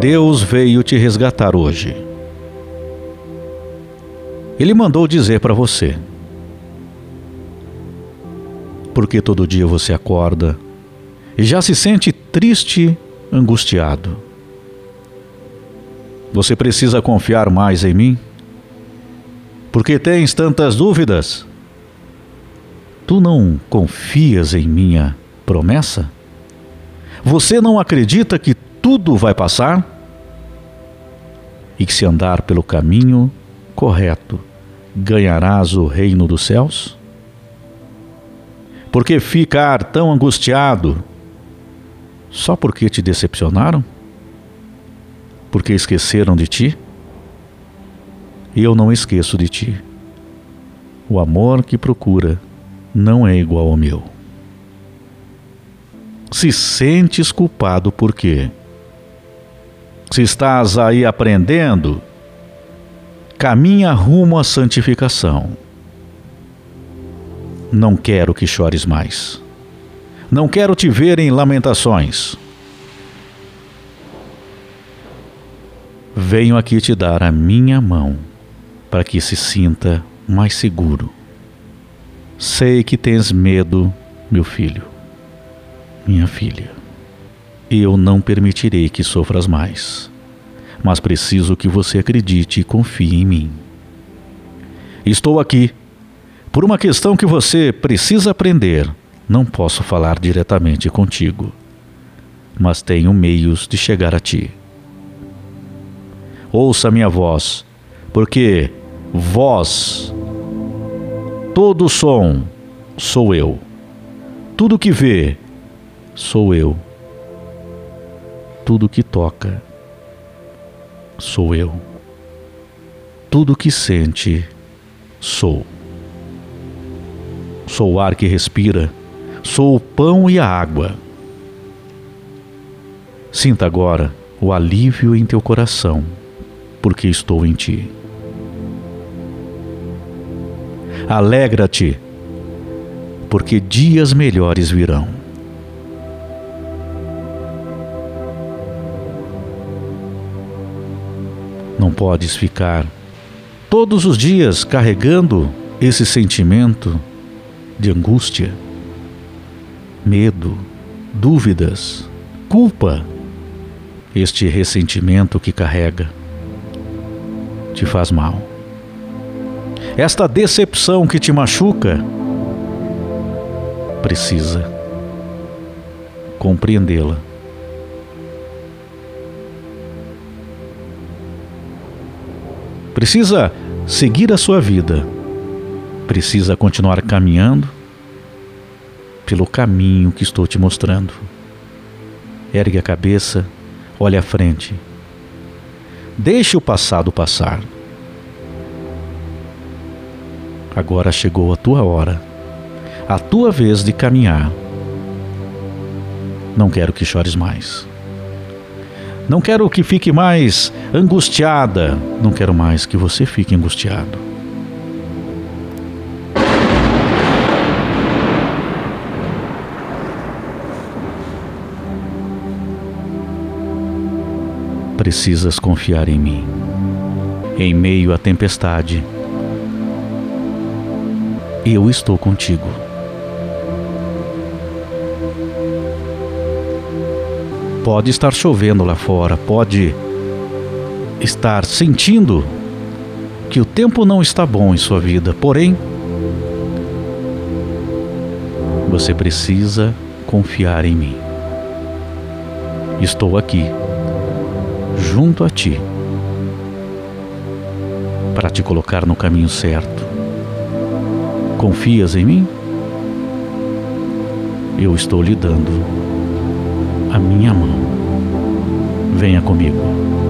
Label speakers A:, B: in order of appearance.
A: Deus veio te resgatar hoje. Ele mandou dizer para você. Porque todo dia você acorda e já se sente triste, angustiado. Você precisa confiar mais em mim? Porque tens tantas dúvidas? Tu não confias em minha promessa? Você não acredita que tudo vai passar? E que se andar pelo caminho correto, ganharás o reino dos céus? Por que ficar tão angustiado? Só porque te decepcionaram? Porque esqueceram de ti? Eu não esqueço de ti. O amor que procura não é igual ao meu. Se sentes culpado por quê? Se estás aí aprendendo, caminha rumo à santificação. Não quero que chores mais. Não quero te ver em lamentações. Venho aqui te dar a minha mão para que se sinta mais seguro. Sei que tens medo, meu filho, minha filha. Eu não permitirei que sofras mais, mas preciso que você acredite e confie em mim. Estou aqui por uma questão que você precisa aprender. Não posso falar diretamente contigo, mas tenho meios de chegar a ti. Ouça minha voz, porque voz, todo som sou eu. Tudo que vê sou eu. Tudo que toca sou eu. Tudo que sente sou. Sou o ar que respira, sou o pão e a água. Sinta agora o alívio em teu coração, porque estou em ti. Alegra-te, porque dias melhores virão. Não podes ficar todos os dias carregando esse sentimento de angústia, medo, dúvidas, culpa. Este ressentimento que carrega te faz mal. Esta decepção que te machuca precisa compreendê-la. Precisa seguir a sua vida. Precisa continuar caminhando pelo caminho que estou te mostrando. Ergue a cabeça, olhe à frente. Deixe o passado passar. Agora chegou a tua hora, a tua vez de caminhar. Não quero que chores mais. Não quero que fique mais angustiada. Não quero mais que você fique angustiado. Precisas confiar em mim. Em meio à tempestade, eu estou contigo. Pode estar chovendo lá fora, pode estar sentindo que o tempo não está bom em sua vida, porém, você precisa confiar em mim. Estou aqui, junto a ti, para te colocar no caminho certo Confias em mim? Eu estou lhe dando a minha mão. Venha comigo.